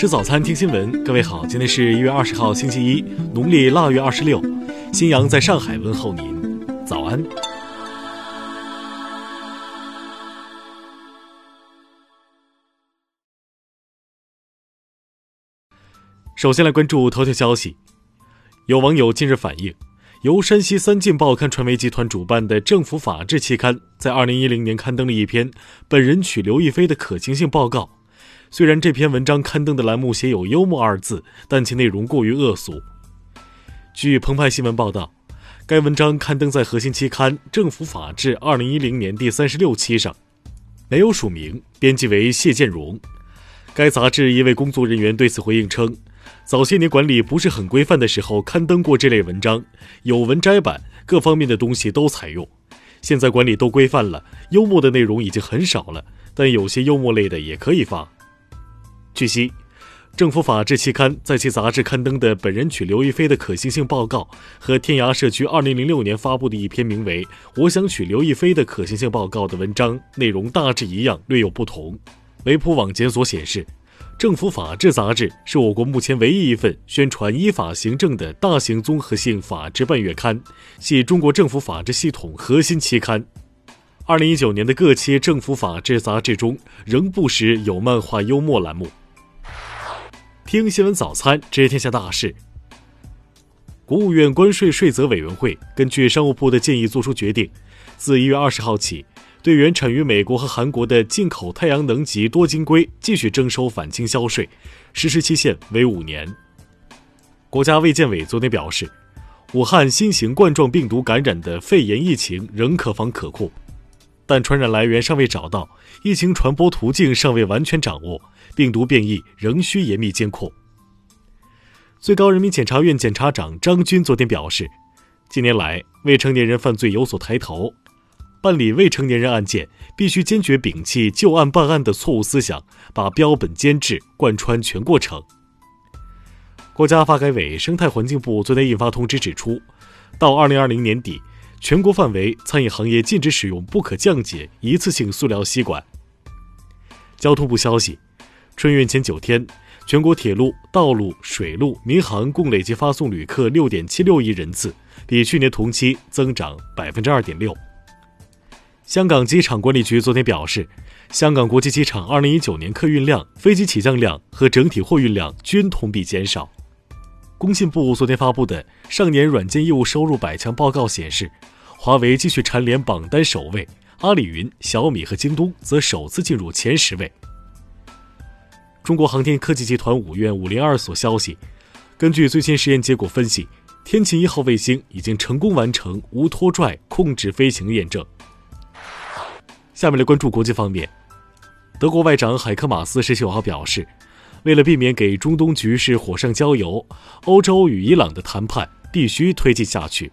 吃早餐，听新闻。各位好，今天是一月二十号，星期一，农历腊月二十六。新阳在上海问候您，早安。首先来关注头条消息。有网友近日反映，由山西三晋报刊传媒集团主办的《政府法制》期刊，在二零一零年刊登了一篇“本人娶刘亦菲的可行性报告”。虽然这篇文章刊登的栏目写有“幽默”二字，但其内容过于恶俗。据澎湃新闻报道，该文章刊登在核心期刊《政府法制》二零一零年第三十六期上，没有署名，编辑为谢建荣。该杂志一位工作人员对此回应称：“早些年管理不是很规范的时候，刊登过这类文章，有文摘版，各方面的东西都采用。现在管理都规范了，幽默的内容已经很少了，但有些幽默类的也可以发。”据悉，《政府法制》期刊在其杂志刊登的“本人娶刘亦菲的可行性报告”和天涯社区2006年发布的一篇名为《我想娶刘亦菲的可行性报告》的文章内容大致一样，略有不同。维普网检索显示，《政府法制》杂志是我国目前唯一一份宣传依法行政的大型综合性法制半月刊，系中国政府法制系统核心期刊。二零一九年的各期《政府法制》杂志中，仍不时有漫画幽默栏目。听新闻早餐，知天下大事。国务院关税税则委员会根据商务部的建议作出决定，自一月二十号起，对原产于美国和韩国的进口太阳能级多晶硅继续征收反倾销税，实施期限为五年。国家卫健委昨天表示，武汉新型冠状病毒感染的肺炎疫情仍可防可控。但传染来源尚未找到，疫情传播途径尚未完全掌握，病毒变异仍需严密监控。最高人民检察院检察长张军昨天表示，近年来未成年人犯罪有所抬头，办理未成年人案件必须坚决摒弃旧案办案的错误思想，把标本兼治贯穿全过程。国家发改委、生态环境部昨天印发通知指出，到二零二零年底。全国范围餐饮行业禁止使用不可降解一次性塑料吸管。交通部消息，春运前九天，全国铁路、道路、水路、民航共累计发送旅客六点七六亿人次，比去年同期增长百分之二点六。香港机场管理局昨天表示，香港国际机场二零一九年客运量、飞机起降量和整体货运量均同比减少。工信部昨天发布的上年软件业务收入百强报告显示。华为继续蝉联榜单首位，阿里云、小米和京东则首次进入前十位。中国航天科技集团五院五零二所消息，根据最新实验结果分析，天琴一号卫星已经成功完成无拖拽控制飞行验证。下面来关注国际方面，德国外长海克马斯十九号表示，为了避免给中东局势火上浇油，欧洲与伊朗的谈判必须推进下去。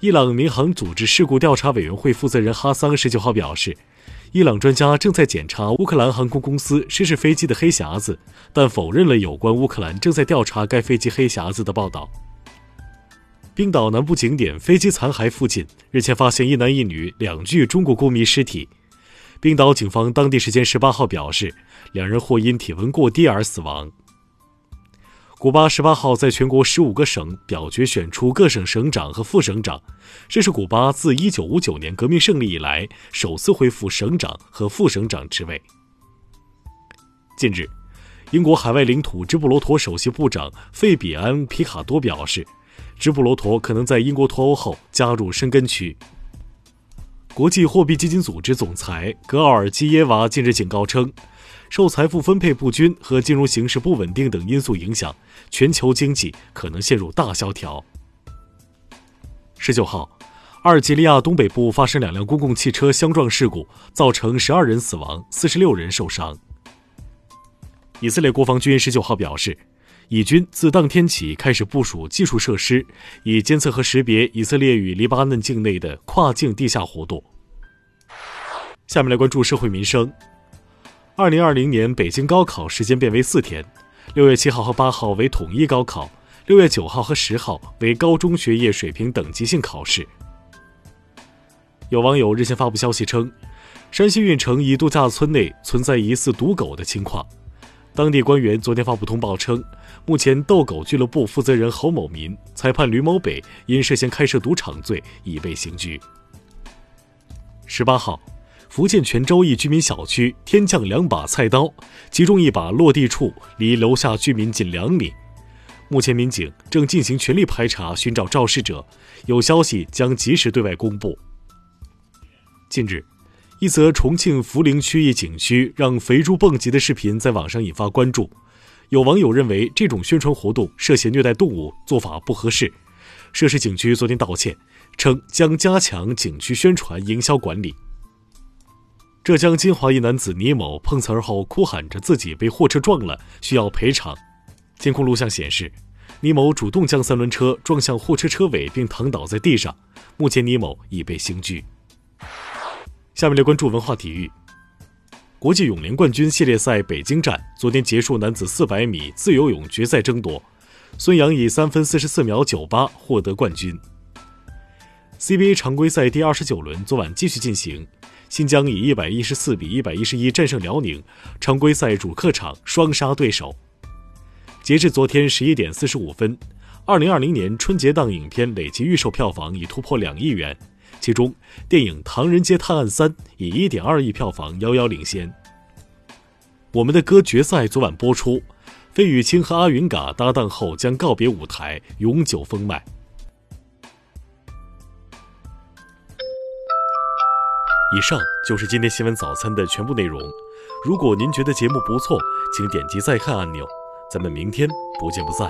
伊朗民航组织事故调查委员会负责人哈桑十九号表示，伊朗专家正在检查乌克兰航空公司失事飞机的黑匣子，但否认了有关乌克兰正在调查该飞机黑匣子的报道。冰岛南部景点飞机残骸附近日前发现一男一女两具中国公民尸体，冰岛警方当地时间十八号表示，两人或因体温过低而死亡。古巴十八号在全国十五个省表决选出各省省长和副省长，这是古巴自一九五九年革命胜利以来首次恢复省长和副省长职位。近日，英国海外领土直布罗陀首席部长费比安·皮卡多表示，直布罗陀可能在英国脱欧后加入申根区。国际货币基金组织总裁格奥尔基耶娃近日警告称。受财富分配不均和金融形势不稳定等因素影响，全球经济可能陷入大萧条。十九号，阿尔及利亚东北部发生两辆公共汽车相撞事故，造成十二人死亡，四十六人受伤。以色列国防军十九号表示，以军自当天起开始部署技术设施，以监测和识别以色列与黎巴嫩境内的跨境地下活动。下面来关注社会民生。二零二零年北京高考时间变为四天，六月七号和八号为统一高考，六月九号和十号为高中学业水平等级性考试。有网友日前发布消息称，山西运城一度假村内存在疑似毒狗的情况，当地官员昨天发布通报称，目前斗狗俱乐部负责人侯某民、裁判吕某北因涉嫌开设赌场罪已被刑拘。十八号，福建泉州一居民小区天降两把菜刀，其中一把落地处离楼下居民仅两米。目前民警正进行全力排查，寻找肇事者，有消息将及时对外公布。近日。一则重庆涪陵区一景区让肥猪蹦极的视频在网上引发关注，有网友认为这种宣传活动涉嫌虐待动物，做法不合适。涉事景区昨天道歉，称将加强景区宣传营销管理。浙江金华一男子倪某碰瓷儿后哭喊着自己被货车撞了，需要赔偿。监控录像显示，倪某主动将三轮车撞向货车车尾并躺倒在地上，目前倪某已被刑拘。下面来关注文化体育。国际泳联冠军系列赛北京站昨天结束男子400米自由泳决赛争夺，孙杨以三分四十四秒九八获得冠军。CBA 常规赛第二十九轮昨晚继续进行，新疆以一百一十四比一百一十一战胜辽宁，常规赛主客场双杀对手。截至昨天十一点四十五分，二零二零年春节档影片累计预售票房已突破两亿元。其中，电影《唐人街探案三》以一点二亿票房遥遥领先。我们的歌决赛昨晚播出，费玉清和阿云嘎搭档后将告别舞台，永久封麦。以上就是今天新闻早餐的全部内容。如果您觉得节目不错，请点击再看按钮。咱们明天不见不散。